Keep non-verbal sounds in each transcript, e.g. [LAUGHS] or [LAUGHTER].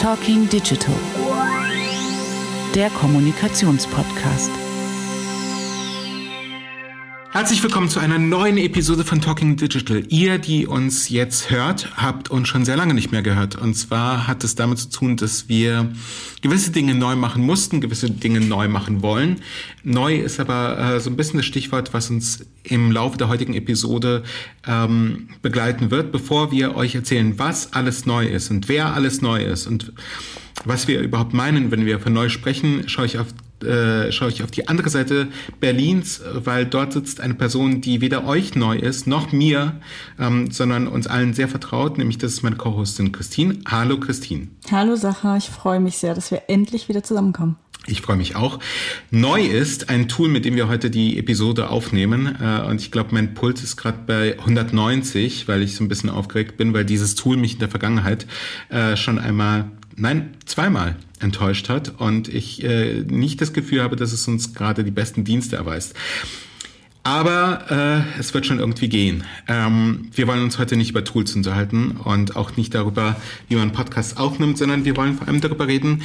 Talking Digital, der Kommunikationspodcast. Herzlich willkommen zu einer neuen Episode von Talking Digital. Ihr, die uns jetzt hört, habt uns schon sehr lange nicht mehr gehört. Und zwar hat es damit zu tun, dass wir gewisse Dinge neu machen mussten, gewisse Dinge neu machen wollen. Neu ist aber äh, so ein bisschen das Stichwort, was uns im Laufe der heutigen Episode ähm, begleiten wird, bevor wir euch erzählen, was alles neu ist und wer alles neu ist und was wir überhaupt meinen, wenn wir von neu sprechen, schaue ich auf äh, schaue ich auf die andere Seite Berlins, weil dort sitzt eine Person, die weder euch neu ist, noch mir, ähm, sondern uns allen sehr vertraut, nämlich das ist meine Co-Hostin Christine. Hallo Christine. Hallo Sacha, ich freue mich sehr, dass wir endlich wieder zusammenkommen. Ich freue mich auch. Neu ist ein Tool, mit dem wir heute die Episode aufnehmen. Äh, und ich glaube, mein Puls ist gerade bei 190, weil ich so ein bisschen aufgeregt bin, weil dieses Tool mich in der Vergangenheit äh, schon einmal nein, zweimal enttäuscht hat und ich äh, nicht das Gefühl habe, dass es uns gerade die besten Dienste erweist. Aber äh, es wird schon irgendwie gehen. Ähm, wir wollen uns heute nicht über Tools unterhalten und auch nicht darüber, wie man Podcasts aufnimmt, sondern wir wollen vor allem darüber reden,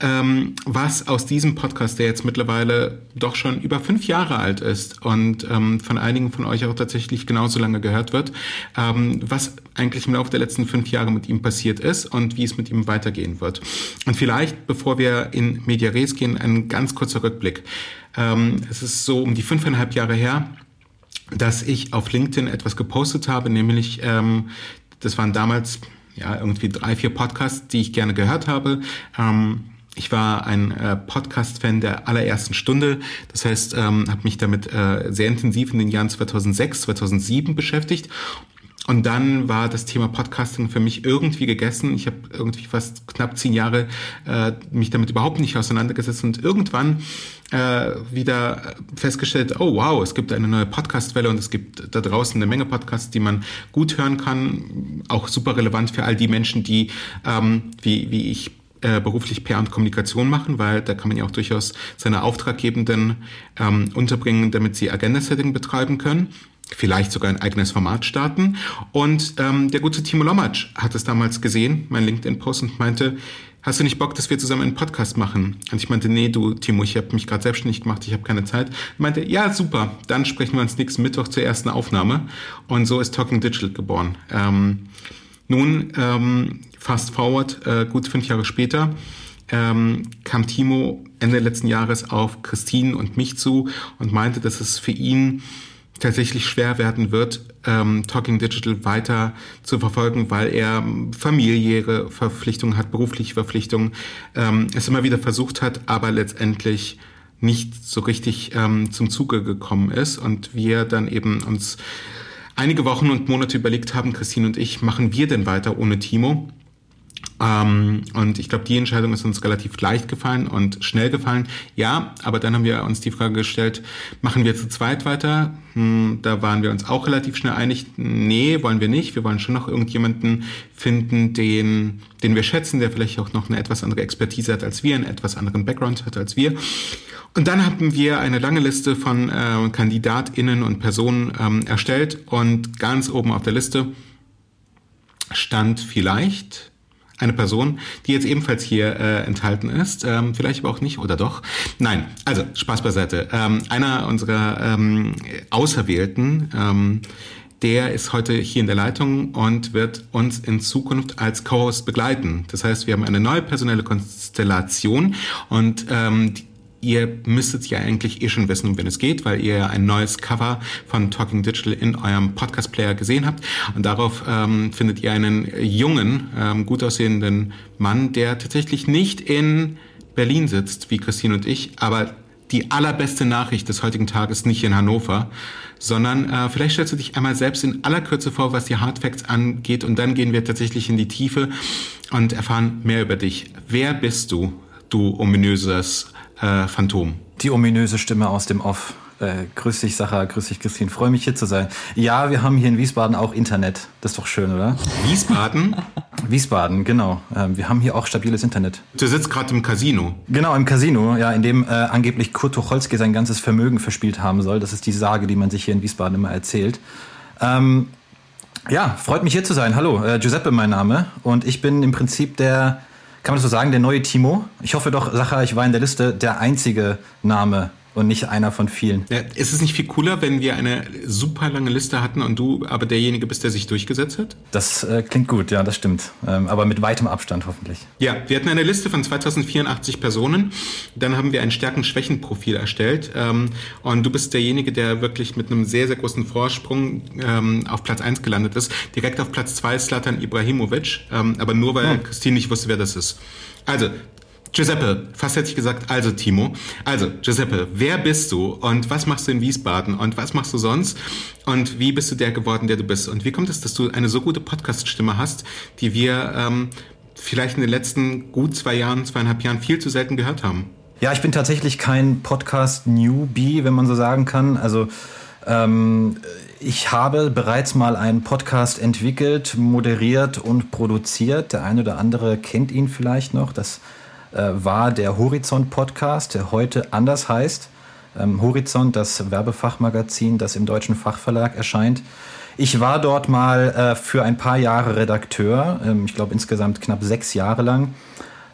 ähm, was aus diesem Podcast, der jetzt mittlerweile doch schon über fünf Jahre alt ist und ähm, von einigen von euch auch tatsächlich genauso lange gehört wird, ähm, was eigentlich im Laufe der letzten fünf Jahre mit ihm passiert ist und wie es mit ihm weitergehen wird. Und vielleicht, bevor wir in Media Res gehen, ein ganz kurzer Rückblick. Ähm, es ist so um die fünfeinhalb Jahre her, dass ich auf LinkedIn etwas gepostet habe, nämlich ähm, das waren damals ja irgendwie drei, vier Podcasts, die ich gerne gehört habe. Ähm, ich war ein äh, Podcast-Fan der allerersten Stunde. Das heißt, ähm, habe mich damit äh, sehr intensiv in den Jahren 2006, 2007 beschäftigt. Und dann war das Thema Podcasting für mich irgendwie gegessen. Ich habe irgendwie fast knapp zehn Jahre äh, mich damit überhaupt nicht auseinandergesetzt und irgendwann äh, wieder festgestellt, oh wow, es gibt eine neue Podcastwelle und es gibt da draußen eine Menge Podcasts, die man gut hören kann. Auch super relevant für all die Menschen, die ähm, wie, wie ich äh, beruflich PR und Kommunikation machen, weil da kann man ja auch durchaus seine Auftraggebenden ähm, unterbringen, damit sie Agenda-Setting betreiben können vielleicht sogar ein eigenes Format starten. Und ähm, der gute Timo Lomatsch hat es damals gesehen, mein LinkedIn-Post, und meinte, hast du nicht Bock, dass wir zusammen einen Podcast machen? Und ich meinte, nee, du Timo, ich habe mich gerade selbstständig gemacht, ich habe keine Zeit. Er meinte, ja, super, dann sprechen wir uns nächsten Mittwoch zur ersten Aufnahme. Und so ist Talking Digital geboren. Ähm, nun, ähm, fast forward, äh, gut fünf Jahre später, ähm, kam Timo Ende letzten Jahres auf Christine und mich zu und meinte, dass es für ihn tatsächlich schwer werden wird, ähm, Talking Digital weiter zu verfolgen, weil er familiäre Verpflichtungen hat, berufliche Verpflichtungen, ähm, es immer wieder versucht hat, aber letztendlich nicht so richtig ähm, zum Zuge gekommen ist und wir dann eben uns einige Wochen und Monate überlegt haben, Christine und ich, machen wir denn weiter ohne Timo? Ähm, und ich glaube, die Entscheidung ist uns relativ leicht gefallen und schnell gefallen. Ja, aber dann haben wir uns die Frage gestellt, machen wir zu zweit weiter? Hm, da waren wir uns auch relativ schnell einig, nee, wollen wir nicht. Wir wollen schon noch irgendjemanden finden, den, den wir schätzen, der vielleicht auch noch eine etwas andere Expertise hat als wir, einen etwas anderen Background hat als wir. Und dann haben wir eine lange Liste von äh, KandidatInnen und Personen ähm, erstellt und ganz oben auf der Liste stand vielleicht eine Person, die jetzt ebenfalls hier äh, enthalten ist, ähm, vielleicht aber auch nicht oder doch. Nein, also Spaß beiseite. Ähm, einer unserer ähm, Auserwählten, ähm, der ist heute hier in der Leitung und wird uns in Zukunft als Co-Host begleiten. Das heißt, wir haben eine neue personelle Konstellation und ähm, ihr müsstet ja eigentlich eh schon wissen, um wen es geht, weil ihr ein neues Cover von Talking Digital in eurem Podcast-Player gesehen habt. Und darauf ähm, findet ihr einen jungen, ähm, gut aussehenden Mann, der tatsächlich nicht in Berlin sitzt, wie Christine und ich, aber die allerbeste Nachricht des heutigen Tages nicht in Hannover, sondern äh, vielleicht stellst du dich einmal selbst in aller Kürze vor, was die Hardfacts angeht und dann gehen wir tatsächlich in die Tiefe und erfahren mehr über dich. Wer bist du, du ominöses äh, Phantom. Die ominöse Stimme aus dem Off. Äh, grüß dich, Sacha, grüß dich, Christine. Freue mich hier zu sein. Ja, wir haben hier in Wiesbaden auch Internet. Das ist doch schön, oder? Wiesbaden? Wiesbaden, genau. Ähm, wir haben hier auch stabiles Internet. Du sitzt gerade im Casino. Genau, im Casino, ja, in dem äh, angeblich Kurt Tucholsky sein ganzes Vermögen verspielt haben soll. Das ist die Sage, die man sich hier in Wiesbaden immer erzählt. Ähm, ja, freut mich hier zu sein. Hallo, äh, Giuseppe mein Name. Und ich bin im Prinzip der kann man das so sagen, der neue Timo? Ich hoffe doch, Sacha, ich war in der Liste der einzige Name, und nicht einer von vielen. Ja, ist es nicht viel cooler, wenn wir eine super lange Liste hatten und du aber derjenige bist, der sich durchgesetzt hat? Das äh, klingt gut, ja, das stimmt. Ähm, aber mit weitem Abstand hoffentlich. Ja, wir hatten eine Liste von 2084 Personen. Dann haben wir ein Stärken-Schwächen-Profil erstellt. Ähm, und du bist derjenige, der wirklich mit einem sehr, sehr großen Vorsprung ähm, auf Platz 1 gelandet ist. Direkt auf Platz 2 ist Slatan Ibrahimovic, ähm, aber nur weil hm. Christine nicht wusste, wer das ist. Also, Giuseppe, fast hätte ich gesagt, also Timo. Also, Giuseppe, wer bist du und was machst du in Wiesbaden und was machst du sonst und wie bist du der geworden, der du bist? Und wie kommt es, dass du eine so gute Podcast-Stimme hast, die wir ähm, vielleicht in den letzten gut zwei Jahren, zweieinhalb Jahren viel zu selten gehört haben? Ja, ich bin tatsächlich kein Podcast-Newbie, wenn man so sagen kann. Also, ähm, ich habe bereits mal einen Podcast entwickelt, moderiert und produziert. Der eine oder andere kennt ihn vielleicht noch. Das war der Horizont Podcast, der heute anders heißt. Ähm, Horizont, das Werbefachmagazin, das im Deutschen Fachverlag erscheint. Ich war dort mal äh, für ein paar Jahre Redakteur, ähm, ich glaube insgesamt knapp sechs Jahre lang.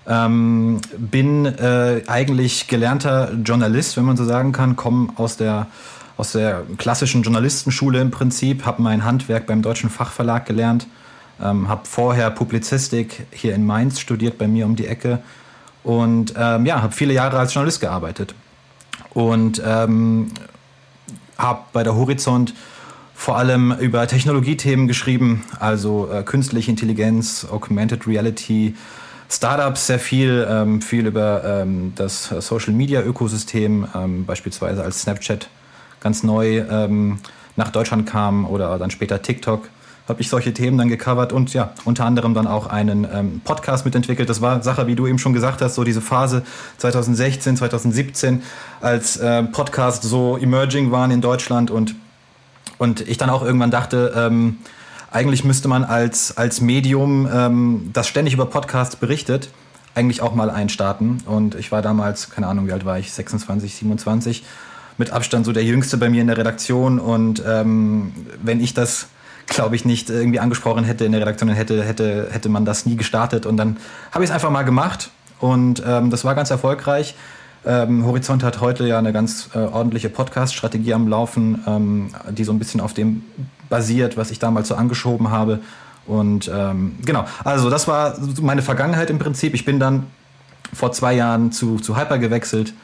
Ähm, bin äh, eigentlich gelernter Journalist, wenn man so sagen kann, komme aus der, aus der klassischen Journalistenschule im Prinzip, habe mein Handwerk beim Deutschen Fachverlag gelernt, ähm, habe vorher Publizistik hier in Mainz studiert, bei mir um die Ecke und ähm, ja, habe viele Jahre als Journalist gearbeitet. Und ähm, habe bei der Horizont vor allem über Technologiethemen geschrieben, also äh, künstliche Intelligenz, Augmented Reality, Startups sehr viel, ähm, viel über ähm, das Social Media Ökosystem, ähm, beispielsweise als Snapchat ganz neu ähm, nach Deutschland kam oder dann später TikTok habe ich solche Themen dann gecovert und ja, unter anderem dann auch einen ähm, Podcast mitentwickelt. Das war Sache, wie du eben schon gesagt hast, so diese Phase 2016, 2017, als äh, Podcasts so emerging waren in Deutschland und, und ich dann auch irgendwann dachte, ähm, eigentlich müsste man als, als Medium, ähm, das ständig über Podcasts berichtet, eigentlich auch mal einstarten. Und ich war damals, keine Ahnung, wie alt war ich, 26, 27, mit Abstand so der Jüngste bei mir in der Redaktion. Und ähm, wenn ich das glaube ich, nicht irgendwie angesprochen hätte in der Redaktion, dann hätte, hätte, hätte man das nie gestartet. Und dann habe ich es einfach mal gemacht und ähm, das war ganz erfolgreich. Ähm, Horizont hat heute ja eine ganz äh, ordentliche Podcast-Strategie am Laufen, ähm, die so ein bisschen auf dem basiert, was ich damals so angeschoben habe. Und ähm, genau, also das war meine Vergangenheit im Prinzip. Ich bin dann vor zwei Jahren zu, zu Hyper gewechselt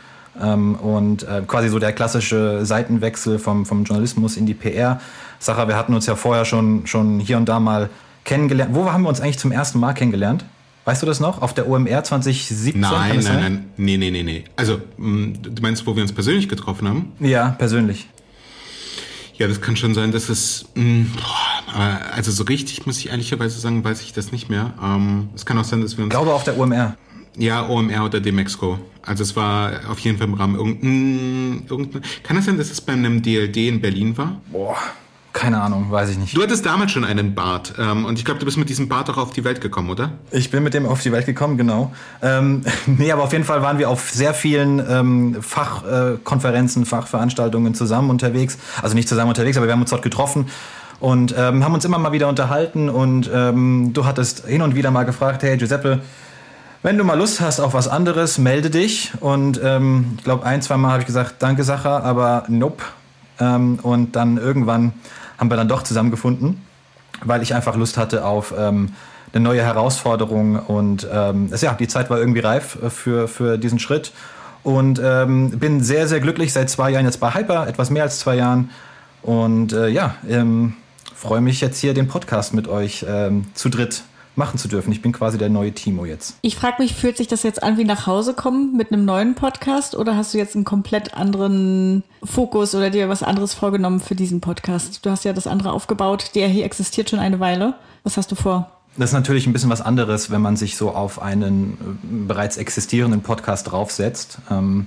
ähm, und äh, quasi so der klassische Seitenwechsel vom, vom Journalismus in die PR. Sache, wir hatten uns ja vorher schon, schon hier und da mal kennengelernt. Wo haben wir uns eigentlich zum ersten Mal kennengelernt? Weißt du das noch? Auf der OMR 2017? Nein, nein, sein? nein. Nee, nee, nee, nee. Also, mm, du meinst, wo wir uns persönlich getroffen haben? Ja, persönlich. Ja, das kann schon sein, dass es. Mm, also, so richtig, muss ich ehrlicherweise sagen, weiß ich das nicht mehr. Ähm, es kann auch sein, dass wir uns. Ich glaube auf der OMR. Ja, OMR oder Demexco. Also es war auf jeden Fall im Rahmen irgendein, irgendein. Kann es sein, dass es bei einem DLD in Berlin war? Boah, keine Ahnung, weiß ich nicht. Du hattest damals schon einen Bart ähm, und ich glaube, du bist mit diesem Bart auch auf die Welt gekommen, oder? Ich bin mit dem auf die Welt gekommen, genau. Ähm, [LAUGHS] nee, aber auf jeden Fall waren wir auf sehr vielen ähm, Fachkonferenzen, äh, Fachveranstaltungen zusammen unterwegs. Also nicht zusammen unterwegs, aber wir haben uns dort getroffen und ähm, haben uns immer mal wieder unterhalten und ähm, du hattest hin und wieder mal gefragt, hey Giuseppe, wenn du mal Lust hast auf was anderes, melde dich. Und ähm, ich glaube, ein, zwei Mal habe ich gesagt, danke Sacha, aber nope. Ähm, und dann irgendwann haben wir dann doch zusammengefunden, weil ich einfach Lust hatte auf ähm, eine neue Herausforderung und ähm, ja, die Zeit war irgendwie reif äh, für, für diesen Schritt und ähm, bin sehr, sehr glücklich. Seit zwei Jahren jetzt bei Hyper, etwas mehr als zwei Jahren und äh, ja, ähm, freue mich jetzt hier den Podcast mit euch ähm, zu dritt machen zu dürfen. Ich bin quasi der neue Timo jetzt. Ich frage mich, fühlt sich das jetzt an wie nach Hause kommen mit einem neuen Podcast oder hast du jetzt einen komplett anderen Fokus oder dir was anderes vorgenommen für diesen Podcast? Du hast ja das andere aufgebaut, der hier existiert schon eine Weile. Was hast du vor? Das ist natürlich ein bisschen was anderes, wenn man sich so auf einen äh, bereits existierenden Podcast draufsetzt. Ähm,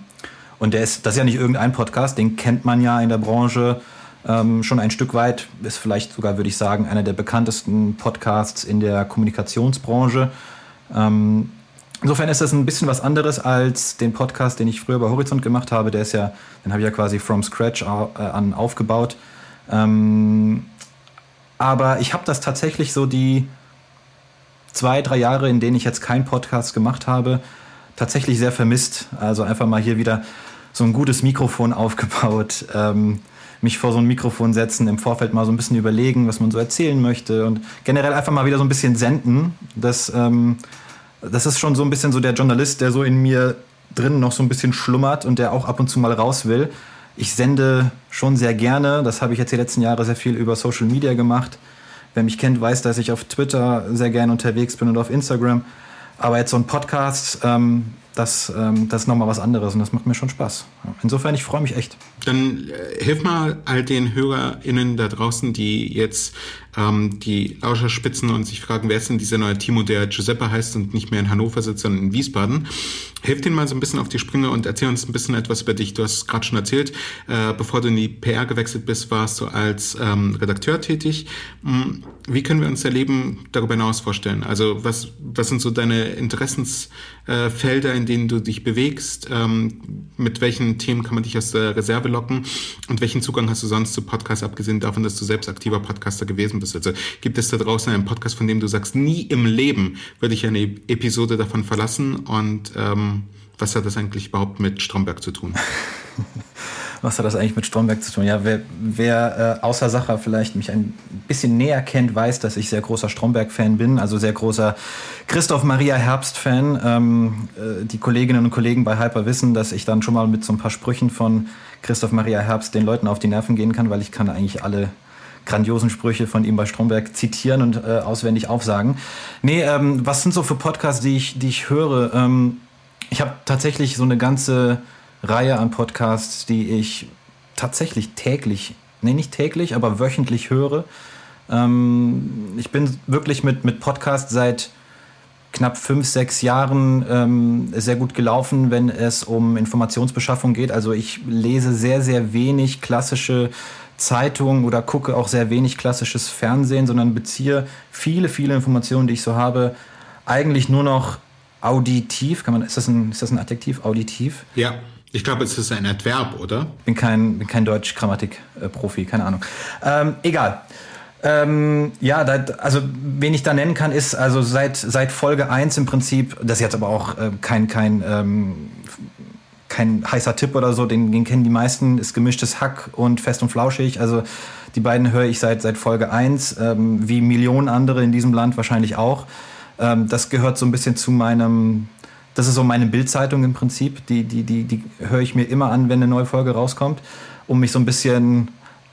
und der ist, das ist ja nicht irgendein Podcast, den kennt man ja in der Branche ähm, schon ein Stück weit, ist vielleicht sogar, würde ich sagen, einer der bekanntesten Podcasts in der Kommunikationsbranche. Ähm, insofern ist das ein bisschen was anderes als den Podcast, den ich früher bei Horizont gemacht habe. Der ist ja, den habe ich ja quasi from scratch äh, an aufgebaut. Ähm, aber ich habe das tatsächlich so die zwei, drei Jahre, in denen ich jetzt keinen Podcast gemacht habe, tatsächlich sehr vermisst. Also einfach mal hier wieder so ein gutes Mikrofon [LAUGHS] aufgebaut, ähm, mich vor so ein Mikrofon setzen, im Vorfeld mal so ein bisschen überlegen, was man so erzählen möchte und generell einfach mal wieder so ein bisschen senden. Das, ähm, das ist schon so ein bisschen so der Journalist, der so in mir drin noch so ein bisschen schlummert und der auch ab und zu mal raus will. Ich sende schon sehr gerne, das habe ich jetzt die letzten Jahre sehr viel über Social Media gemacht. Wer mich kennt, weiß, dass ich auf Twitter sehr gerne unterwegs bin und auf Instagram. Aber jetzt so ein Podcast, ähm, das, ähm, das ist nochmal was anderes und das macht mir schon Spaß. Insofern, ich freue mich echt. Dann äh, hilf mal all den HörerInnen da draußen, die jetzt ähm, die Lauscher spitzen und sich fragen, wer ist denn dieser neue Timo, der Giuseppe heißt und nicht mehr in Hannover sitzt, sondern in Wiesbaden. Hilf den mal so ein bisschen auf die Sprünge und erzähl uns ein bisschen etwas über dich. Du hast gerade schon erzählt, äh, bevor du in die PR gewechselt bist, warst du als ähm, Redakteur tätig. Hm, wie können wir uns dein Leben darüber hinaus vorstellen? Also was, was sind so deine Interessensfelder, äh, in denen du dich bewegst? Ähm, mit welchen Themen kann man dich aus der Reserve locken? Und welchen Zugang hast du sonst zu Podcasts, abgesehen davon, dass du selbst aktiver Podcaster gewesen bist? Also gibt es da draußen einen Podcast, von dem du sagst, nie im Leben würde ich eine Episode davon verlassen? Und ähm, was hat das eigentlich überhaupt mit Stromberg zu tun? [LAUGHS] was hat das eigentlich mit Stromberg zu tun? Ja, wer, wer äh, außer Sacher vielleicht mich ein bisschen näher kennt, weiß, dass ich sehr großer Stromberg-Fan bin, also sehr großer Christoph Maria Herbst-Fan. Ähm, äh, die Kolleginnen und Kollegen bei Hyper wissen, dass ich dann schon mal mit so ein paar Sprüchen von Christoph Maria Herbst den Leuten auf die Nerven gehen kann, weil ich kann eigentlich alle grandiosen Sprüche von ihm bei Stromberg zitieren und äh, auswendig aufsagen. Nee, ähm, was sind so für Podcasts, die ich, die ich höre? Ähm, ich habe tatsächlich so eine ganze Reihe an Podcasts, die ich tatsächlich täglich, nee, nicht täglich, aber wöchentlich höre. Ähm, ich bin wirklich mit, mit Podcasts seit knapp fünf, sechs Jahren ähm, sehr gut gelaufen, wenn es um Informationsbeschaffung geht. Also ich lese sehr, sehr wenig klassische Zeitungen oder gucke auch sehr wenig klassisches Fernsehen, sondern beziehe viele, viele Informationen, die ich so habe, eigentlich nur noch auditiv. Kann man, ist das ein, ist das ein Adjektiv? Auditiv? Ja. Ich glaube, es ist ein Adverb, oder? Bin kein, bin kein Deutsch-Grammatik-Profi, keine Ahnung. Ähm, egal. Ähm, ja, da, also wen ich da nennen kann, ist also seit, seit Folge 1 im Prinzip, das ist jetzt aber auch äh, kein, kein, ähm, kein heißer Tipp oder so, den, den kennen die meisten, ist gemischtes Hack und fest und flauschig. Also die beiden höre ich seit, seit Folge 1, ähm, wie Millionen andere in diesem Land wahrscheinlich auch. Ähm, das gehört so ein bisschen zu meinem, das ist so meine Bildzeitung im Prinzip. Die, die, die, die höre ich mir immer an, wenn eine neue Folge rauskommt, um mich so ein bisschen,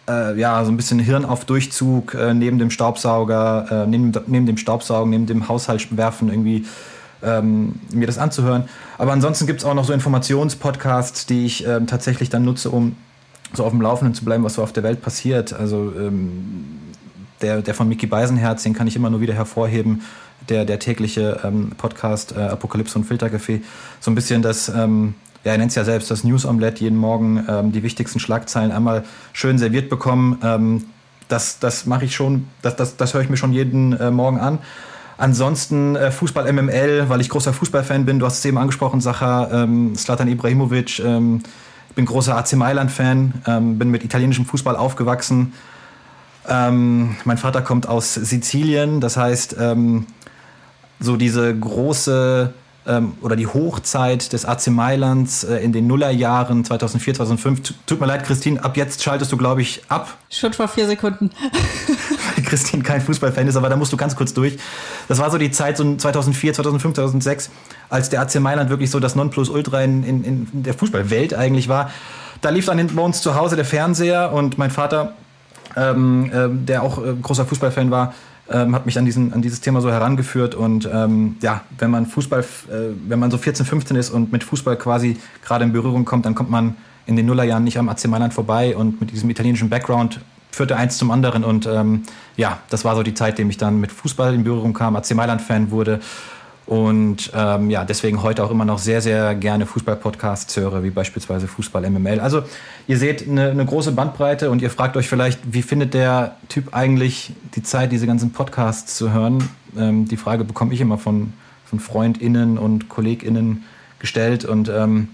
äh, ja, so ein bisschen Hirn auf Durchzug äh, neben dem Staubsauger, äh, neben, neben dem Staubsaugen, neben dem Haushaltswerfen irgendwie ähm, mir das anzuhören. Aber ansonsten gibt es auch noch so Informationspodcasts, die ich ähm, tatsächlich dann nutze, um so auf dem Laufenden zu bleiben, was so auf der Welt passiert. Also ähm, der, der von Mickey Beisenherz, den kann ich immer nur wieder hervorheben der, der tägliche ähm, Podcast äh, Apokalypse und Filtercafé so ein bisschen das, ähm, ja, er nennt es ja selbst, das News Omelette, jeden Morgen ähm, die wichtigsten Schlagzeilen einmal schön serviert bekommen. Ähm, das das mache ich schon, das, das, das höre ich mir schon jeden äh, Morgen an. Ansonsten äh, Fußball MML, weil ich großer Fußballfan bin. Du hast es eben angesprochen, Sacha, ähm, Slatan Ibrahimovic. Ähm, bin großer AC Mailand-Fan, ähm, bin mit italienischem Fußball aufgewachsen. Ähm, mein Vater kommt aus Sizilien, das heißt, ähm, so diese große ähm, oder die Hochzeit des AC Mailands äh, in den Nullerjahren 2004, 2005. Tut mir leid, Christine, ab jetzt schaltest du, glaube ich, ab. Schon vor vier Sekunden. [LAUGHS] Weil Christine kein Fußballfan ist, aber da musst du ganz kurz durch. Das war so die Zeit so 2004, 2005, 2006, als der AC Mailand wirklich so das Nonplusultra in, in, in der Fußballwelt eigentlich war. Da lief dann bei uns zu Hause der Fernseher und mein Vater, ähm, äh, der auch äh, großer Fußballfan war, ähm, hat mich an, diesen, an dieses Thema so herangeführt. Und ähm, ja, wenn man Fußball, äh, wenn man so 14, 15 ist und mit Fußball quasi gerade in Berührung kommt, dann kommt man in den Nullerjahren nicht am AC Mailand vorbei und mit diesem italienischen Background führte eins zum anderen. Und ähm, ja, das war so die Zeit, in dem ich dann mit Fußball in Berührung kam, AC Mailand-Fan wurde und ähm, ja, deswegen heute auch immer noch sehr, sehr gerne Fußball-Podcasts höre, wie beispielsweise Fußball MML. Also ihr seht eine, eine, große Bandbreite und ihr fragt euch vielleicht, wie findet der Typ eigentlich die Zeit, diese ganzen Podcasts zu hören? Ähm, die Frage bekomme ich immer von, von FreundInnen und KollegInnen gestellt und ähm,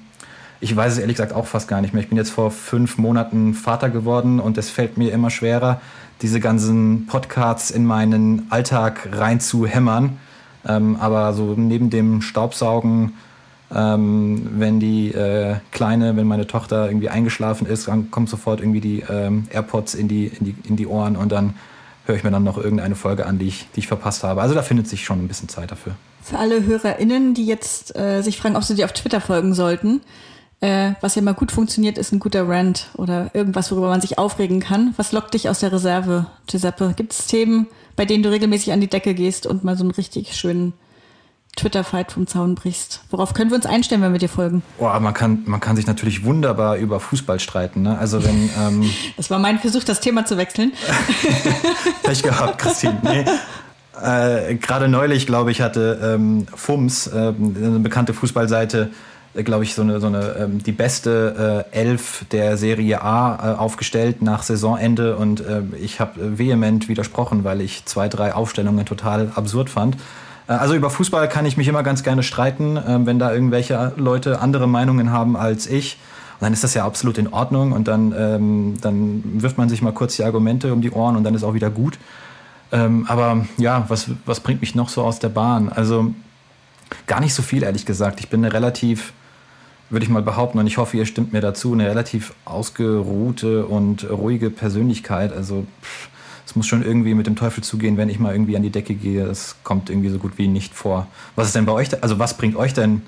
ich weiß es ehrlich gesagt auch fast gar nicht mehr. Ich bin jetzt vor fünf Monaten Vater geworden und es fällt mir immer schwerer, diese ganzen Podcasts in meinen Alltag reinzuhämmern Ähm, aber so neben dem Staubsaugen, ähm, wenn die äh, Kleine, wenn meine Tochter irgendwie eingeschlafen ist, dann kommt sofort irgendwie die ähm, AirPods in die, in, die, in die Ohren und dann höre ich mir dann noch irgendeine Folge an, die ich, die ich verpasst habe. Also da findet sich schon ein bisschen Zeit dafür. Für alle HörerInnen, die jetzt äh, sich fragen, ob sie dir auf Twitter folgen sollten, äh, was ja mal gut funktioniert, ist ein guter Rant oder irgendwas, worüber man sich aufregen kann. Was lockt dich aus der Reserve, Giuseppe? Gibt es Themen, bei denen du regelmäßig an die Decke gehst und mal so einen richtig schönen Twitter-Fight vom Zaun brichst. Worauf können wir uns einstellen, wenn wir dir folgen? Boah, man kann, man kann sich natürlich wunderbar über Fußball streiten. Ne? Also wenn, ähm [LAUGHS] das war mein Versuch, das Thema zu wechseln. [LAUGHS] Pech gehabt, Christine. Nee. Äh, Gerade neulich, glaube ich, hatte ähm, FUMS, äh, eine bekannte Fußballseite, glaube ich, so eine, so eine ähm, die beste äh, Elf der Serie A äh, aufgestellt nach Saisonende und äh, ich habe vehement widersprochen, weil ich zwei, drei Aufstellungen total absurd fand. Äh, also über Fußball kann ich mich immer ganz gerne streiten, äh, wenn da irgendwelche Leute andere Meinungen haben als ich. Und dann ist das ja absolut in Ordnung und dann, ähm, dann wirft man sich mal kurz die Argumente um die Ohren und dann ist auch wieder gut. Ähm, aber ja, was, was bringt mich noch so aus der Bahn? Also gar nicht so viel, ehrlich gesagt. Ich bin eine relativ, würde ich mal behaupten, und ich hoffe, ihr stimmt mir dazu, eine relativ ausgeruhte und ruhige Persönlichkeit. Also es muss schon irgendwie mit dem Teufel zugehen, wenn ich mal irgendwie an die Decke gehe. Das kommt irgendwie so gut wie nicht vor. Was ist denn bei euch, also was bringt euch denn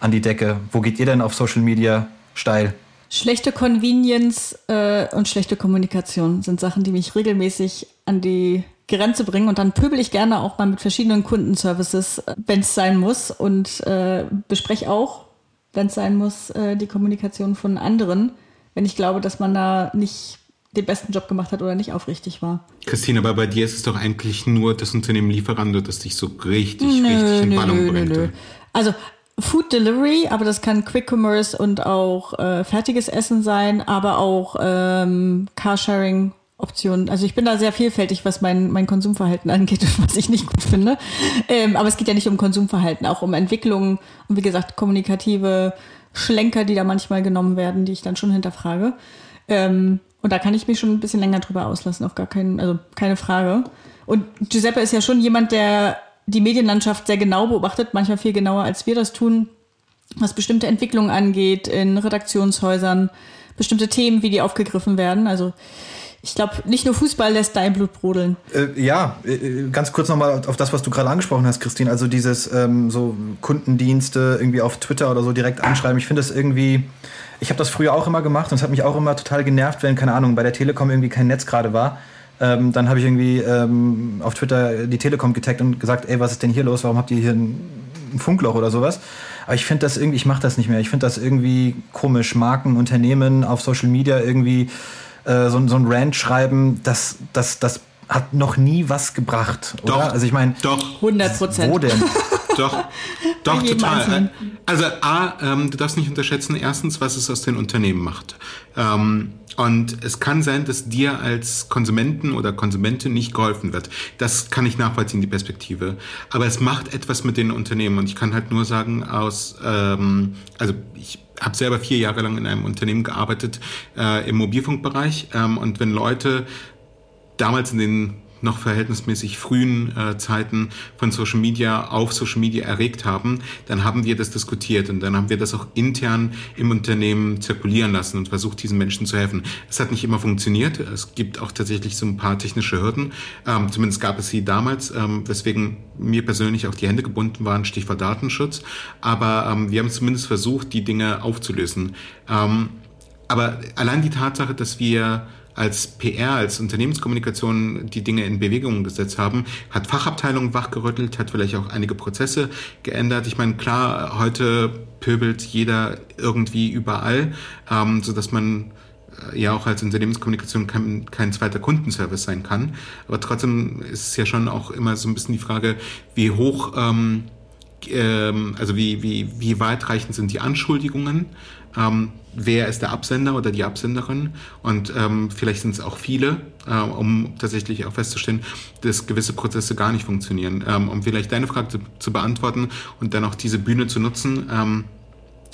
an die Decke? Wo geht ihr denn auf Social Media steil? Schlechte Convenience äh, und schlechte Kommunikation sind Sachen, die mich regelmäßig an die Grenze bringen. Und dann pöbel ich gerne auch mal mit verschiedenen Kundenservices, äh, wenn es sein muss. Und äh, bespreche auch, wenn es sein muss, äh, die Kommunikation von anderen, wenn ich glaube, dass man da nicht den besten Job gemacht hat oder nicht aufrichtig war. Christine, aber bei dir ist es doch eigentlich nur das Unternehmen Lieferando, das dich so richtig, nö, richtig in Ballung nö, bringt. Nö. Also Food Delivery, aber das kann Quick Commerce und auch äh, fertiges Essen sein, aber auch ähm, Carsharing. Optionen. Also ich bin da sehr vielfältig, was mein, mein Konsumverhalten angeht und was ich nicht gut finde. Ähm, aber es geht ja nicht um Konsumverhalten, auch um Entwicklung und wie gesagt kommunikative Schlenker, die da manchmal genommen werden, die ich dann schon hinterfrage. Ähm, und da kann ich mich schon ein bisschen länger drüber auslassen, auf gar keinen, also keine Frage. Und Giuseppe ist ja schon jemand, der die Medienlandschaft sehr genau beobachtet, manchmal viel genauer als wir das tun, was bestimmte Entwicklungen angeht in Redaktionshäusern, bestimmte Themen, wie die aufgegriffen werden. Also ich glaube, nicht nur Fußball lässt dein Blut brodeln. Äh, ja, äh, ganz kurz nochmal auf das, was du gerade angesprochen hast, Christine. Also dieses ähm, so Kundendienste irgendwie auf Twitter oder so direkt anschreiben. Ich finde das irgendwie ich habe das früher auch immer gemacht und es hat mich auch immer total genervt, wenn, keine Ahnung, bei der Telekom irgendwie kein Netz gerade war. Ähm, dann habe ich irgendwie ähm, auf Twitter die Telekom getaggt und gesagt, ey, was ist denn hier los? Warum habt ihr hier ein, Funkloch oder sowas? Aber ich finde das irgendwie, ich mache das nicht mehr. Ich finde das irgendwie komisch. Marken, Unternehmen auf Social Media irgendwie äh, so, so ein Rant schreiben, das, das, das hat noch nie was gebracht, oder? Doch, also ich meine, doch. 100 Prozent. Wo denn? [LAUGHS] doch, doch total. Also A, ähm, du darfst nicht unterschätzen, erstens, was es aus den Unternehmen macht. Ähm, und es kann sein, dass dir als Konsumenten oder Konsumentin nicht geholfen wird. Das kann ich nachvollziehen, die Perspektive. Aber es macht etwas mit den Unternehmen. Und ich kann halt nur sagen, aus, ähm, also ich habe selber vier Jahre lang in einem Unternehmen gearbeitet äh, im Mobilfunkbereich. Ähm, und wenn Leute damals in den noch verhältnismäßig frühen äh, Zeiten von Social Media auf Social Media erregt haben, dann haben wir das diskutiert und dann haben wir das auch intern im Unternehmen zirkulieren lassen und versucht, diesen Menschen zu helfen. Es hat nicht immer funktioniert. Es gibt auch tatsächlich so ein paar technische Hürden. Ähm, zumindest gab es sie damals, ähm, weswegen mir persönlich auch die Hände gebunden waren, Stichwort Datenschutz. Aber ähm, wir haben zumindest versucht, die Dinge aufzulösen. Ähm, aber allein die Tatsache, dass wir als PR, als Unternehmenskommunikation die Dinge in Bewegung gesetzt haben, hat Fachabteilungen wachgerüttelt, hat vielleicht auch einige Prozesse geändert. Ich meine, klar, heute pöbelt jeder irgendwie überall, ähm, so dass man äh, ja auch als Unternehmenskommunikation kein, kein zweiter Kundenservice sein kann. Aber trotzdem ist es ja schon auch immer so ein bisschen die Frage, wie hoch, ähm, ähm, also wie, wie, wie weitreichend sind die Anschuldigungen ähm, wer ist der Absender oder die Absenderin und ähm, vielleicht sind es auch viele, äh, um tatsächlich auch festzustellen, dass gewisse Prozesse gar nicht funktionieren. Ähm, um vielleicht deine Frage zu, zu, beantworten und dann auch diese Bühne zu nutzen. Ähm,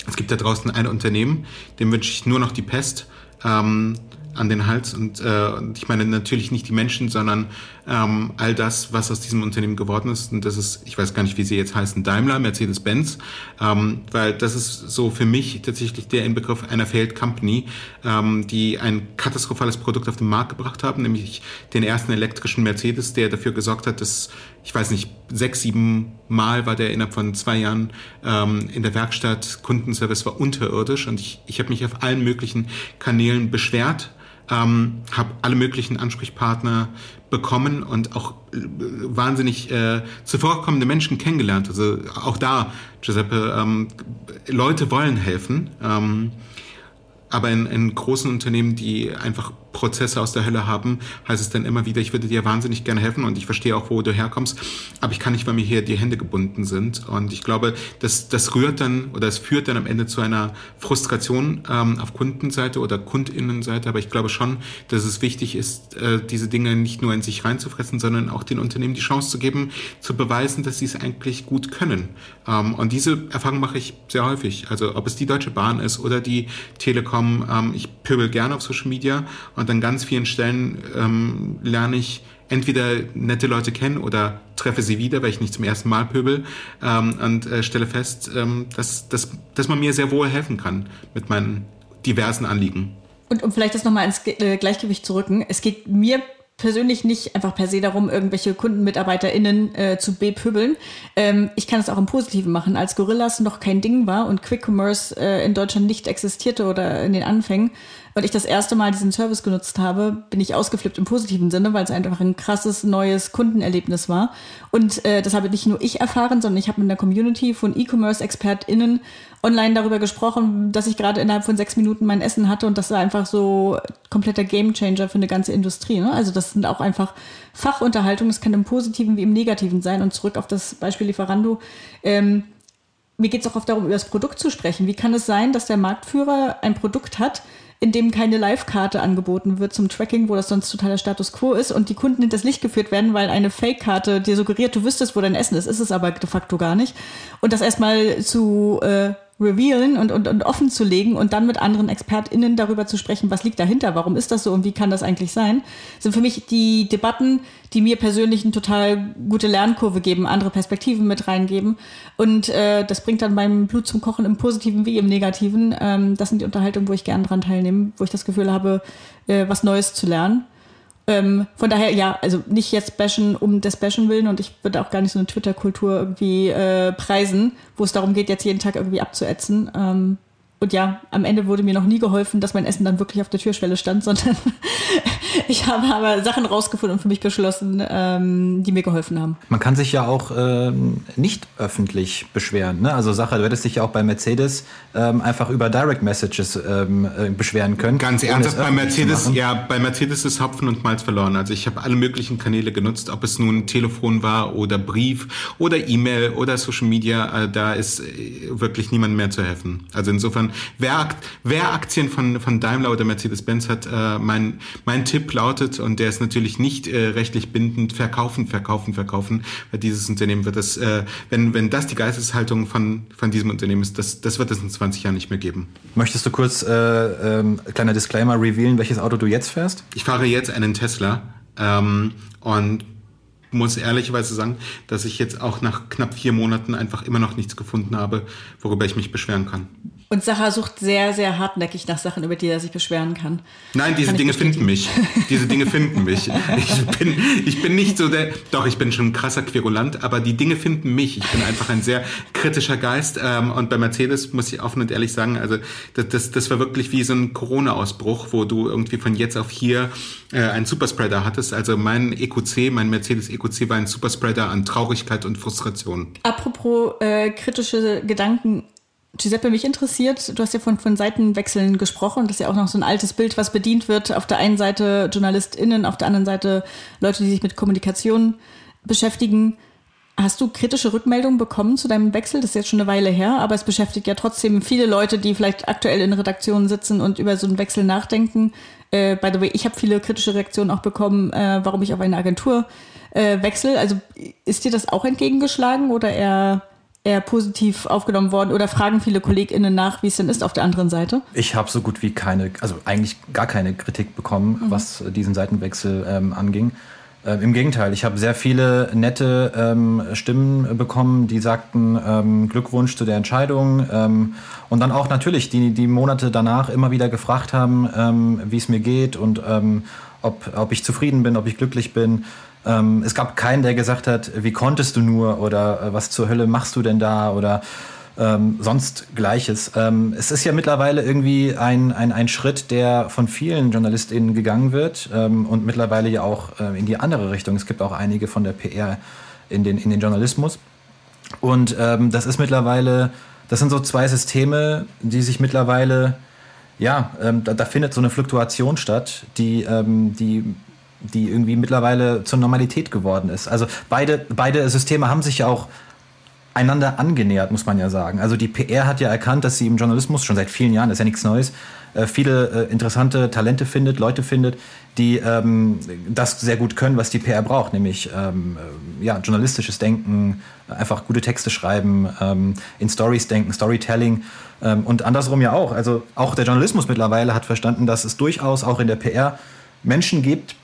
es gibt da draußen ein Unternehmen, dem wünsche ich nur noch die Pest. Ähm, an den Hals. Und, äh, ich meine natürlich nicht die Menschen, sondern ähm, all das, was aus diesem Unternehmen geworden ist. Und das ist, ich weiß gar nicht, wie sie jetzt heißen, Daimler, Mercedes-Benz, ähm, weil das ist so für mich tatsächlich der Inbegriff einer Failed Company, ähm, die ein katastrophales Produkt auf den Markt gebracht haben, nämlich den ersten elektrischen Mercedes, der dafür gesorgt hat, dass, ich weiß nicht, sechs, sieben Mal war der innerhalb von zwei Jahren ähm, in der Werkstatt. Kundenservice war unterirdisch und ich, ich habe mich auf allen möglichen Kanälen beschwert ähm, habe alle möglichen Ansprechpartner bekommen und auch äh, wahnsinnig äh, zuvorkommende Menschen kennengelernt. Also auch da, Giuseppe, ähm, Leute wollen helfen. Ähm, aber in, in großen Unternehmen, die einfach Prozesse aus der Hölle haben, heißt es dann immer wieder, ich würde dir wahnsinnig gerne helfen und ich verstehe auch, wo du herkommst, aber ich kann nicht, weil mir hier die Hände gebunden sind. Und ich glaube, das, das rührt dann oder es führt dann am Ende zu einer Frustration ähm, auf Kundenseite oder Kundinnenseite. Aber ich glaube schon, dass es wichtig ist, äh, diese Dinge nicht nur in sich reinzufressen, sondern auch den Unternehmen die Chance zu geben, zu beweisen, dass sie es eigentlich gut können. Ähm, und diese Erfahrung mache ich sehr häufig. Also ob es die Deutsche Bahn ist oder die Telekom, ähm, ich pöbel gerne auf Social Media und an ganz vielen Stellen ähm, lerne ich entweder nette Leute kennen oder treffe sie wieder, weil ich nicht zum ersten Mal pöbel ähm, und äh, stelle fest, ähm, dass, dass, dass man mir sehr wohl helfen kann mit meinen diversen Anliegen. Und um vielleicht das nochmal ins äh, Gleichgewicht zu rücken, es geht mir persönlich nicht einfach per se darum, irgendwelche KundenmitarbeiterInnen äh, zu bepöbeln. Ähm, ich kann es auch im Positiven machen. Als Gorillas noch kein Ding war und Quick Commerce äh, in Deutschland nicht existierte oder in den Anfängen, weil ich das erste Mal diesen Service genutzt habe, bin ich ausgeflippt im positiven Sinne, weil es einfach ein krasses neues Kundenerlebnis war. Und äh, das habe nicht nur ich erfahren, sondern ich habe mit einer Community von E-Commerce-ExpertInnen online darüber gesprochen, dass ich gerade innerhalb von sechs Minuten mein Essen hatte und das war einfach so kompletter Gamechanger für eine ganze Industrie. Ne? Also das sind auch einfach Fachunterhaltungen, das kann im Positiven wie im Negativen sein. Und zurück auf das Beispiel Lieferando. Ähm, mir geht es auch oft darum, über das Produkt zu sprechen. Wie kann es sein, dass der Marktführer ein Produkt hat, in dem keine Live-Karte angeboten wird zum Tracking, wo das sonst totaler Status quo ist und die Kunden in das Licht geführt werden, weil eine Fake-Karte dir suggeriert, du wüsstest, wo dein Essen ist, ist es aber de facto gar nicht. Und das erstmal zu äh, revealen und, und, und offen zu legen und dann mit anderen ExpertInnen darüber zu sprechen, was liegt dahinter, warum ist das so und wie kann das eigentlich sein, sind für mich die Debatten, die mir persönlich eine total gute Lernkurve geben, andere Perspektiven mit reingeben. Und äh, das bringt dann beim Blut zum Kochen im Positiven wie im Negativen. Ähm, das sind die Unterhaltungen, wo ich gern dran teilnehme, wo ich das Gefühl habe, äh, was Neues zu lernen. Ähm, von daher, ja, also nicht jetzt bashen um des Bashen willen und ich würde auch gar nicht so eine Twitter-Kultur irgendwie äh, preisen, wo es darum geht, jetzt jeden Tag irgendwie abzuätzen. Ähm, und ja, am Ende wurde mir noch nie geholfen, dass mein Essen dann wirklich auf der Türschwelle stand, [LAUGHS] sondern ich habe aber Sachen rausgefunden und für mich beschlossen, ähm, die mir geholfen haben. Man kann sich ja auch ähm, nicht öffentlich beschweren. Ne? Also Sache, du hättest dich ja auch bei Mercedes ähm, einfach über Direct Messages ähm, äh, beschweren können. Ganz ernsthaft, bei Mercedes, ja, bei Mercedes ist Hopfen und Malz verloren. Also ich habe alle möglichen Kanäle genutzt, ob es nun Telefon war oder Brief oder E-Mail oder Social Media, äh, da ist äh, wirklich niemand mehr zu helfen. Also insofern wer, wer Aktien von, von Daimler oder Mercedes-Benz hat, äh, mein, mein Tipp lautet, und der ist natürlich nicht äh, rechtlich bindend, verkaufen, verkaufen, verkaufen, weil dieses Unternehmen wird das, äh, wenn, wenn das die Geisteshaltung von, von diesem Unternehmen ist, das, das wird es in 20 Jahren nicht mehr geben. Möchtest du kurz, äh, ähm, kleiner Disclaimer, revealen, welches Auto du jetzt fährst? Ich fahre jetzt einen Tesla ähm, und muss ehrlicherweise sagen, dass ich jetzt auch nach knapp vier Monaten einfach immer noch nichts gefunden habe, worüber ich mich beschweren kann. Und Sacha sucht sehr, sehr hartnäckig nach Sachen, über die er sich beschweren kann. Nein, diese kann Dinge finden mich. [LAUGHS] Diese Dinge finden mich. Ich bin, ich bin nicht so der, doch, ich bin schon ein krasser Querulant, aber die Dinge finden mich. Ich bin einfach ein sehr kritischer Geist. Ähm, und bei Mercedes muss ich offen und ehrlich sagen, also das, das, das war wirklich wie so ein Corona-Ausbruch, wo du irgendwie von jetzt auf hier äh, einen Superspreader hattest. Also mein EQC, mein Mercedes EQC war ein Superspreader an Traurigkeit und Frustration. Apropos äh, kritische Gedanken Giuseppe, mich interessiert, du hast ja von, von Seitenwechseln gesprochen, das ist ja auch noch so ein altes Bild, was bedient wird. Auf der einen Seite JournalistInnen, auf der anderen Seite Leute, die sich mit Kommunikation beschäftigen. Hast du kritische Rückmeldungen bekommen zu deinem Wechsel? Das ist jetzt schon eine Weile her, aber es beschäftigt ja trotzdem viele Leute, die vielleicht aktuell in Redaktionen sitzen und über so einen Wechsel nachdenken. Äh, by the way, ich habe viele kritische Reaktionen auch bekommen, äh, warum ich auf eine Agentur äh, wechsle. Also ist dir das auch entgegengeschlagen oder eher eher positiv aufgenommen worden oder fragen viele KollegInnen nach, wie es denn ist auf der anderen Seite? Ich habe so gut wie keine, also eigentlich gar keine Kritik bekommen, mhm. was diesen Seitenwechsel ähm, anging. Äh, Im Gegenteil, ich habe sehr viele nette ähm, Stimmen bekommen, die sagten ähm, Glückwunsch zu der Entscheidung ähm, und dann auch natürlich die, die Monate danach immer wieder gefragt haben, ähm, wie es mir geht und ähm, ob, ob ich zufrieden bin, ob ich glücklich bin. Ähm, es gab keinen, der gesagt hat, wie konntest du nur oder äh, was zur Hölle machst du denn da oder ähm, sonst Gleiches. Ähm, es ist ja mittlerweile irgendwie ein, ein, ein Schritt, der von vielen JournalistInnen gegangen wird ähm, und mittlerweile ja auch äh, in die andere Richtung. Es gibt auch einige von der PR in den, in den Journalismus. Und ähm, das ist mittlerweile, das sind so zwei Systeme, die sich mittlerweile, ja, ähm, da, da, findet so eine Fluktuation statt, die, ähm, die die irgendwie mittlerweile zur Normalität geworden ist. Also beide, beide Systeme haben sich ja auch einander angenähert, muss man ja sagen. Also die PR hat ja erkannt, dass sie im Journalismus schon seit vielen Jahren, das ist ja nichts Neues, äh, viele äh, interessante Talente findet, Leute findet, die ähm, das sehr gut können, was die PR braucht, nämlich ähm, äh, ja, journalistisches Denken, einfach gute Texte schreiben, ähm, in Stories denken, Storytelling ähm, und andersrum ja auch. Also auch der Journalismus mittlerweile hat verstanden, dass es durchaus auch in der PR Menschen gibt,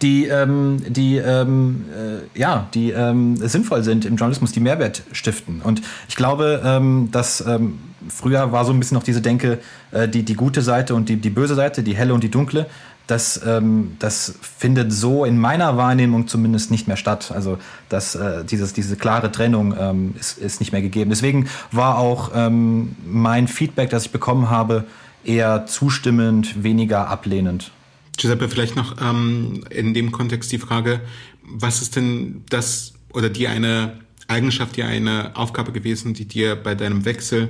die, ähm, die, ähm, äh, ja, die ähm, sinnvoll sind im Journalismus, die Mehrwert stiften. Und ich glaube, ähm, dass ähm, früher war so ein bisschen noch diese Denke, äh, die, die gute Seite und die, die böse Seite, die helle und die dunkle. Das, ähm, das findet so in meiner Wahrnehmung zumindest nicht mehr statt. Also dass, äh, dieses, diese klare Trennung ähm, ist, ist nicht mehr gegeben. Deswegen war auch ähm, mein Feedback, das ich bekommen habe, eher zustimmend, weniger ablehnend. Giuseppe, vielleicht noch ähm, in dem Kontext die Frage, was ist denn das oder die eine Eigenschaft, die eine Aufgabe gewesen, die dir bei deinem Wechsel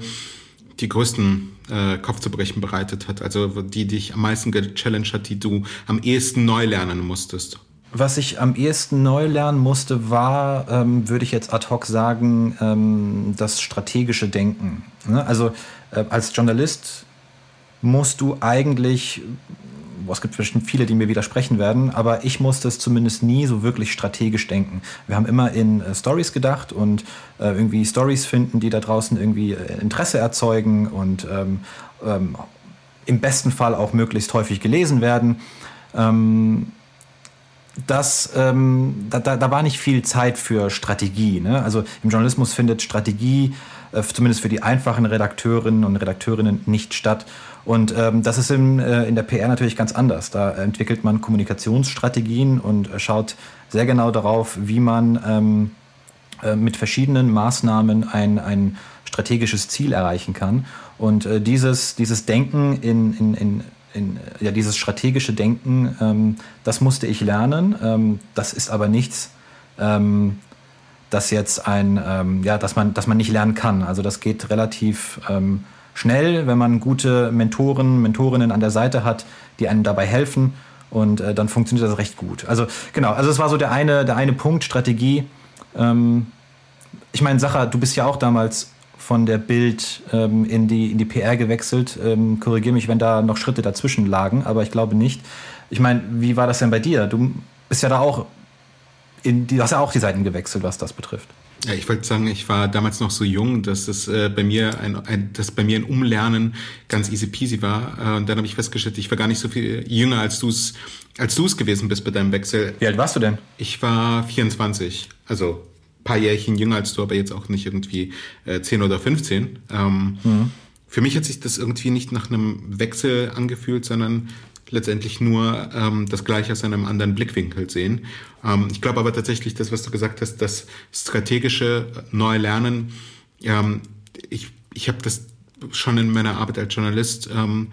die größten äh, Kopfzerbrechen bereitet hat, also die dich am meisten gechallenged hat, die du am ehesten neu lernen musstest? Was ich am ehesten neu lernen musste, war, ähm, würde ich jetzt ad hoc sagen, ähm, das strategische Denken. Ne? Also äh, als Journalist musst du eigentlich es gibt bestimmt viele, die mir widersprechen werden, aber ich musste es zumindest nie so wirklich strategisch denken. Wir haben immer in äh, Stories gedacht und äh, irgendwie Stories finden, die da draußen irgendwie äh, Interesse erzeugen und ähm, ähm, im besten Fall auch möglichst häufig gelesen werden. Ähm, das, ähm, da, da, da, war nicht viel Zeit für Strategie. Ne? Also im Journalismus findet Strategie, äh, zumindest für die einfachen Redakteurinnen und Redakteurinnen, nicht statt. Und ähm, das ist in, äh, in der PR natürlich ganz anders. Da entwickelt man Kommunikationsstrategien und äh, schaut sehr genau darauf, wie man ähm, äh, mit verschiedenen Maßnahmen ein, ein strategisches Ziel erreichen kann. Und äh, dieses, dieses Denken in, in, in in, ja, dieses strategische Denken, ähm, das musste ich lernen. Ähm, das ist aber nichts, ähm, das jetzt ein, ähm, ja, dass man, dass man nicht lernen kann. Also das geht relativ ähm, schnell, wenn man gute Mentoren, Mentorinnen an der Seite hat, die einem dabei helfen. Und äh, dann funktioniert das recht gut. Also genau, also es war so der eine, der eine Punkt, Strategie. Ähm, ich meine, Sacha, du bist ja auch damals von der Bild ähm, in, die, in die PR gewechselt. Ähm, Korrigiere mich, wenn da noch Schritte dazwischen lagen, aber ich glaube nicht. Ich meine, wie war das denn bei dir? Du bist ja da auch, in die, du hast ja auch die Seiten gewechselt, was das betrifft. Ja, ich wollte sagen, ich war damals noch so jung, dass es äh, bei mir ein, ein, dass bei mir ein Umlernen ganz easy peasy war. Äh, und dann habe ich festgestellt, ich war gar nicht so viel jünger, als du es als du es gewesen bist bei deinem Wechsel. Wie alt warst du denn? Ich war 24, also paar Jährchen jünger als du, aber jetzt auch nicht irgendwie äh, 10 oder 15. Ähm, mhm. Für mich hat sich das irgendwie nicht nach einem Wechsel angefühlt, sondern letztendlich nur ähm, das Gleiche aus einem anderen Blickwinkel sehen. Ähm, ich glaube aber tatsächlich, das, was du gesagt hast, das strategische Neulernen, ähm, ich, ich habe das schon in meiner Arbeit als Journalist ähm,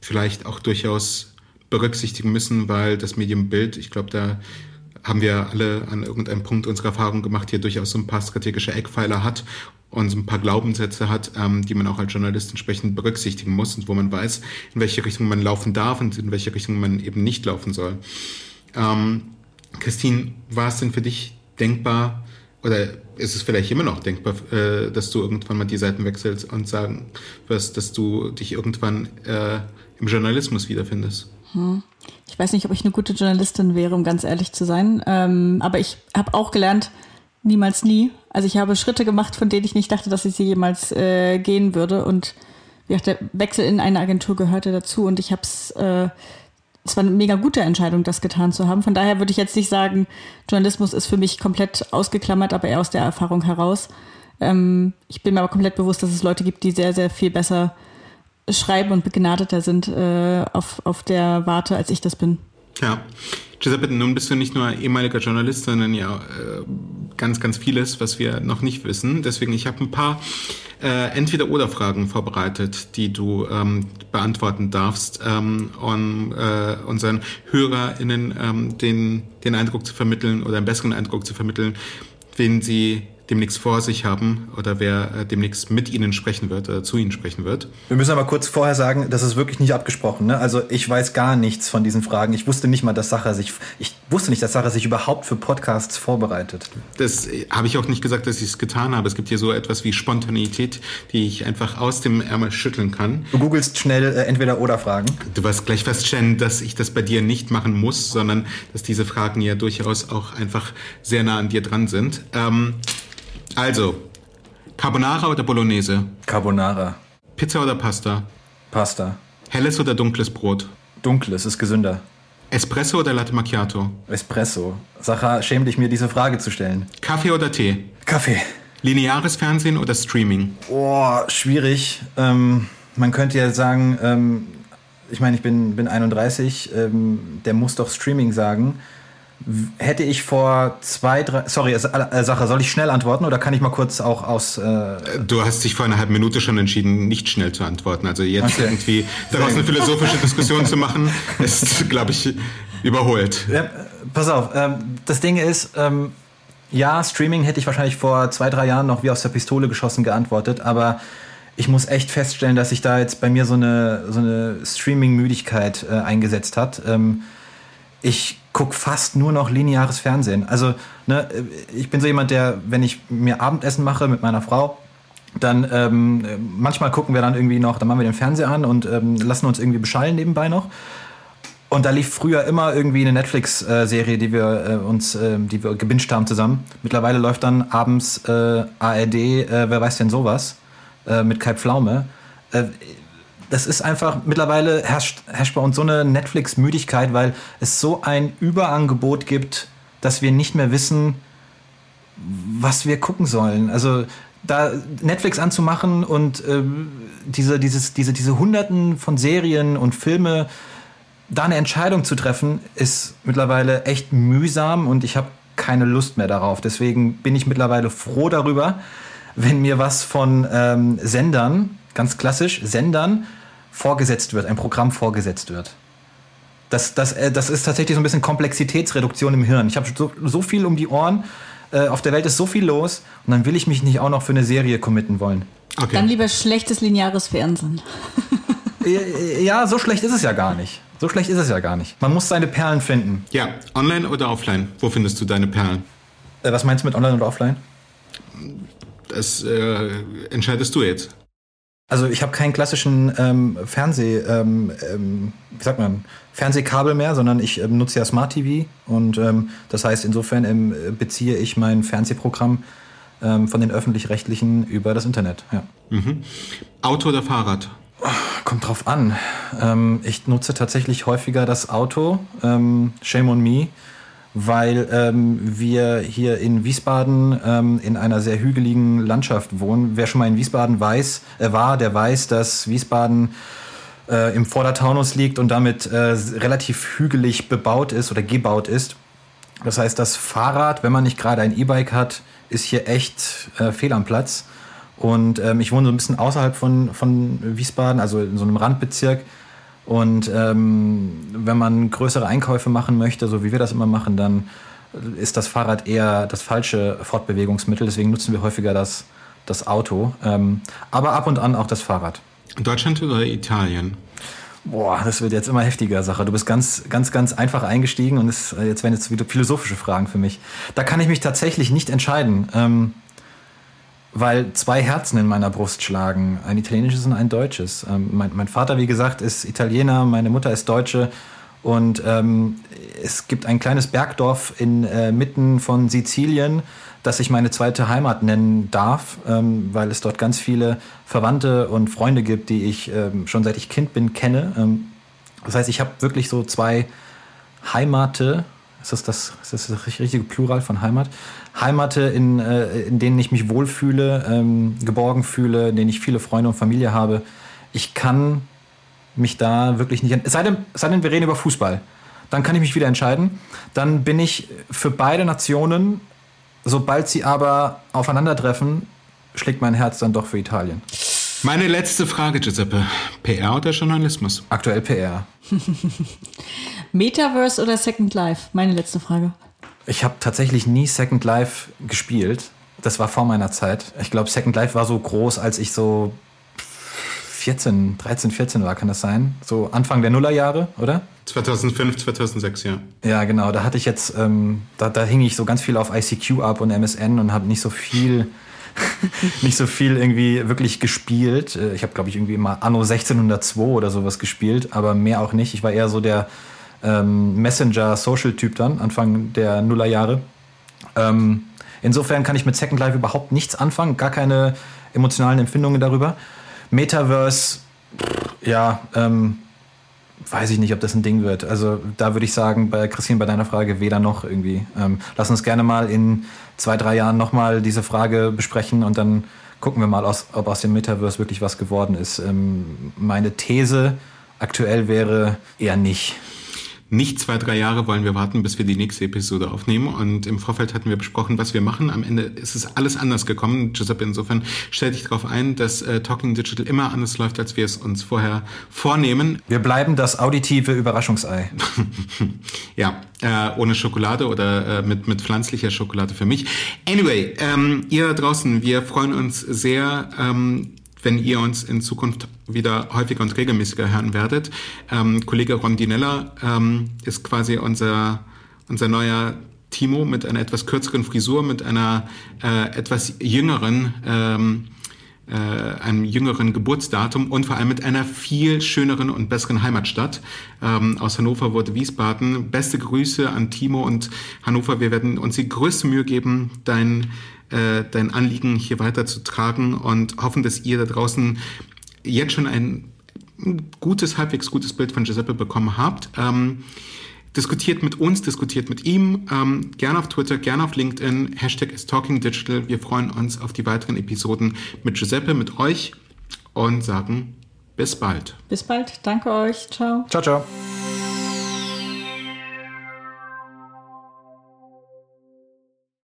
vielleicht auch durchaus berücksichtigen müssen, weil das Medienbild, ich glaube, da haben wir alle an irgendeinem Punkt unserer Erfahrung gemacht, hier durchaus so ein paar strategische Eckpfeiler hat und ein paar Glaubenssätze hat, ähm, die man auch als Journalist entsprechend berücksichtigen muss und wo man weiß, in welche Richtung man laufen darf und in welche Richtung man eben nicht laufen soll. Ähm, Christine, war es denn für dich denkbar oder ist es vielleicht immer noch denkbar, äh, dass du irgendwann mal die Seiten wechselst und sagen wirst, dass du dich irgendwann äh, im Journalismus wiederfindest? Hm. Ich weiß nicht, ob ich eine gute Journalistin wäre, um ganz ehrlich zu sein. Ähm, aber ich habe auch gelernt, niemals nie. Also ich habe Schritte gemacht, von denen ich nicht dachte, dass ich sie jemals äh, gehen würde. Und ja, der Wechsel in eine Agentur gehörte dazu und ich habe es, äh, es war eine mega gute Entscheidung, das getan zu haben. Von daher würde ich jetzt nicht sagen, Journalismus ist für mich komplett ausgeklammert, aber eher aus der Erfahrung heraus. Ähm, ich bin mir aber komplett bewusst, dass es Leute gibt, die sehr, sehr viel besser schreiben und begnadeter sind äh, auf, auf der Warte, als ich das bin. Ja. Giuseppe, nun bist du nicht nur ehemaliger Journalist, sondern ja äh, ganz, ganz vieles, was wir noch nicht wissen. Deswegen, ich habe ein paar äh, Entweder-Oder-Fragen vorbereitet, die du ähm, beantworten darfst, ähm, um äh, unseren HörerInnen ähm, den, den Eindruck zu vermitteln oder einen besseren Eindruck zu vermitteln, wen sie demnächst vor sich haben oder wer äh, demnächst mit ihnen sprechen wird oder zu ihnen sprechen wird. Wir müssen aber kurz vorher sagen, das ist wirklich nicht abgesprochen. Ne? Also ich weiß gar nichts von diesen Fragen. Ich wusste nicht mal, dass Sacher sich, ich wusste nicht, dass Sacher sich überhaupt für Podcasts vorbereitet. Das äh, habe ich auch nicht gesagt, dass ich es getan habe. Es gibt hier so etwas wie Spontanität, die ich einfach aus dem Ärmel schütteln kann. Du googelst schnell äh, entweder oder Fragen. Du wirst gleich feststellen, dass ich das bei dir nicht machen muss, sondern dass diese Fragen ja durchaus auch einfach sehr nah an dir dran sind. Ähm, also, Carbonara oder Bolognese? Carbonara. Pizza oder Pasta? Pasta. Helles oder dunkles Brot? Dunkles ist gesünder. Espresso oder Latte Macchiato? Espresso. Sacha, schäm dich mir diese Frage zu stellen. Kaffee oder Tee? Kaffee. Lineares Fernsehen oder Streaming? Oh, schwierig. Ähm, man könnte ja sagen, ähm, ich meine, ich bin, bin 31, ähm, der muss doch Streaming sagen hätte ich vor zwei, drei. Sorry, äh, Sache, soll ich schnell antworten oder kann ich mal kurz auch aus. Äh du hast dich vor einer halben Minute schon entschieden, nicht schnell zu antworten. Also jetzt okay. irgendwie daraus eine philosophische Diskussion zu machen, [LAUGHS] ist, glaube ich, überholt. Ja, pass auf, ähm, das Ding ist, ähm, ja, Streaming hätte ich wahrscheinlich vor zwei, drei Jahren noch wie aus der Pistole geschossen geantwortet, aber ich muss echt feststellen, dass sich da jetzt bei mir so eine, so eine Streaming-Müdigkeit äh, eingesetzt hat. Ähm, ich gucke fast nur noch lineares Fernsehen. Also, ne, ich bin so jemand, der, wenn ich mir Abendessen mache mit meiner Frau, dann ähm, manchmal gucken wir dann irgendwie noch, dann machen wir den Fernseher an und ähm, lassen uns irgendwie beschallen nebenbei noch. Und da lief früher immer irgendwie eine Netflix-Serie, die wir äh, uns, äh, die wir gebinged haben zusammen. Mittlerweile läuft dann abends äh, ARD, äh, wer weiß denn sowas, äh, mit Kai Pflaume. Das ist einfach, mittlerweile herrscht, herrscht bei uns so eine Netflix-Müdigkeit, weil es so ein Überangebot gibt, dass wir nicht mehr wissen, was wir gucken sollen. Also da Netflix anzumachen und äh, diese, dieses, diese, diese Hunderten von Serien und Filme, da eine Entscheidung zu treffen, ist mittlerweile echt mühsam und ich habe keine Lust mehr darauf. Deswegen bin ich mittlerweile froh darüber, wenn mir was von ähm, Sendern, ganz klassisch, Sendern, vorgesetzt wird, ein Programm vorgesetzt wird. Das, das, äh, das ist tatsächlich so ein bisschen Komplexitätsreduktion im Hirn. Ich habe so, so viel um die Ohren, äh, auf der Welt ist so viel los und dann will ich mich nicht auch noch für eine Serie committen wollen. Okay. Dann lieber schlechtes lineares Fernsehen. [LAUGHS] ja, so schlecht ist es ja gar nicht. So schlecht ist es ja gar nicht. Man muss seine Perlen finden. Ja, online oder offline? Wo findest du deine Perlen? Äh, was meinst du mit online oder offline? Das äh, entscheidest du jetzt. Also ich habe keinen klassischen ähm, Fernseh, ähm, ähm, wie sagt man, Fernsehkabel mehr, sondern ich ähm, nutze ja Smart TV und ähm, das heißt insofern ähm, beziehe ich mein Fernsehprogramm ähm, von den öffentlich-rechtlichen über das Internet. Ja. Mhm. Auto oder Fahrrad? Kommt drauf an. Ähm, ich nutze tatsächlich häufiger das Auto. Ähm, shame on me weil ähm, wir hier in Wiesbaden ähm, in einer sehr hügeligen Landschaft wohnen. Wer schon mal in Wiesbaden weiß, äh, war, der weiß, dass Wiesbaden äh, im Vordertaunus liegt und damit äh, relativ hügelig bebaut ist oder gebaut ist. Das heißt, das Fahrrad, wenn man nicht gerade ein E-Bike hat, ist hier echt äh, fehl am Platz. Und ähm, ich wohne so ein bisschen außerhalb von, von Wiesbaden, also in so einem Randbezirk. Und ähm, wenn man größere Einkäufe machen möchte, so wie wir das immer machen, dann ist das Fahrrad eher das falsche Fortbewegungsmittel. Deswegen nutzen wir häufiger das, das Auto, ähm, aber ab und an auch das Fahrrad. Deutschland oder Italien? Boah, das wird jetzt immer heftiger Sache. Du bist ganz, ganz, ganz einfach eingestiegen und es, jetzt werden jetzt wieder philosophische Fragen für mich. Da kann ich mich tatsächlich nicht entscheiden. Ähm, weil zwei Herzen in meiner Brust schlagen, ein italienisches und ein deutsches. Ähm, mein, mein, Vater, wie gesagt, ist Italiener, meine Mutter ist Deutsche Und ähm, es gibt ein kleines Bergdorf in äh, von Sizilien, das ich meine zweite Heimat nennen darf, ähm, weil es dort ganz viele Verwandte und Freunde gibt, die ich ähm, schon seit ich Kind bin kenne. Ähm, das heißt, ich habe wirklich so zwei Heimate, ist das das, ist das, das richtige Plural von Heimat? Heimate, in, äh, in denen ich mich wohlfühle, ähm, geborgen fühle, in denen ich viele Freunde und Familie habe. Ich kann mich da wirklich nicht. Es sei denn, es sei denn, wir reden über Fußball. Dann kann ich mich wieder entscheiden. Dann bin ich für beide Nationen, sobald sie aber aufeinandertreffen, schlägt mein Herz dann doch für Italien. Meine letzte Frage, Giuseppe. PR oder Journalismus? Aktuell PR. [LAUGHS] Metaverse oder Second Life? Meine letzte Frage. Ich habe tatsächlich nie Second Life gespielt. Das war vor meiner Zeit. Ich glaube, Second Life war so groß, als ich so 14, 13, 14 war, kann das sein? So Anfang der Nullerjahre, oder? 2005, 2006, ja. Ja, genau. Da hatte ich jetzt, ähm, da, da hing ich so ganz viel auf ICQ ab und MSN und habe nicht so viel, [LAUGHS] nicht so viel irgendwie wirklich gespielt. Äh, ich habe, glaube ich, irgendwie mal Anno 1602 oder sowas gespielt, aber mehr auch nicht. Ich war eher so der ähm, Messenger-Social-Typ dann, Anfang der Nullerjahre. Ähm, insofern kann ich mit Second Life überhaupt nichts anfangen, gar keine emotionalen Empfindungen darüber. Metaverse, ja, ähm, weiß ich nicht, ob das ein Ding wird. Also da würde ich sagen, bei Christine, bei deiner Frage weder noch irgendwie. Ähm, lass uns gerne mal in zwei, drei Jahren nochmal diese Frage besprechen und dann gucken wir mal, aus, ob aus dem Metaverse wirklich was geworden ist. Ähm, meine These aktuell wäre eher nicht nicht zwei, drei Jahre wollen wir warten, bis wir die nächste Episode aufnehmen. Und im Vorfeld hatten wir besprochen, was wir machen. Am Ende ist es alles anders gekommen. Giuseppe, insofern stell dich darauf ein, dass äh, Talking Digital immer anders läuft, als wir es uns vorher vornehmen. Wir bleiben das auditive Überraschungsei. [LAUGHS] ja, äh, ohne Schokolade oder äh, mit, mit pflanzlicher Schokolade für mich. Anyway, ähm, ihr draußen, wir freuen uns sehr. Ähm, wenn ihr uns in Zukunft wieder häufiger und regelmäßiger hören werdet. Ähm, Kollege Rondinella ähm, ist quasi unser, unser neuer Timo mit einer etwas kürzeren Frisur, mit einer äh, etwas jüngeren ähm, äh, einem jüngeren Geburtsdatum und vor allem mit einer viel schöneren und besseren Heimatstadt. Ähm, aus Hannover wurde Wiesbaden. Beste Grüße an Timo und Hannover. Wir werden uns die größte Mühe geben, dein äh, dein Anliegen hier weiterzutragen und hoffen, dass ihr da draußen jetzt schon ein gutes, halbwegs gutes Bild von Giuseppe bekommen habt. Ähm, diskutiert mit uns, diskutiert mit ihm, ähm, gerne auf Twitter, gerne auf LinkedIn, Hashtag is Talking Digital. Wir freuen uns auf die weiteren Episoden mit Giuseppe, mit euch und sagen bis bald. Bis bald, danke euch, ciao. Ciao, ciao.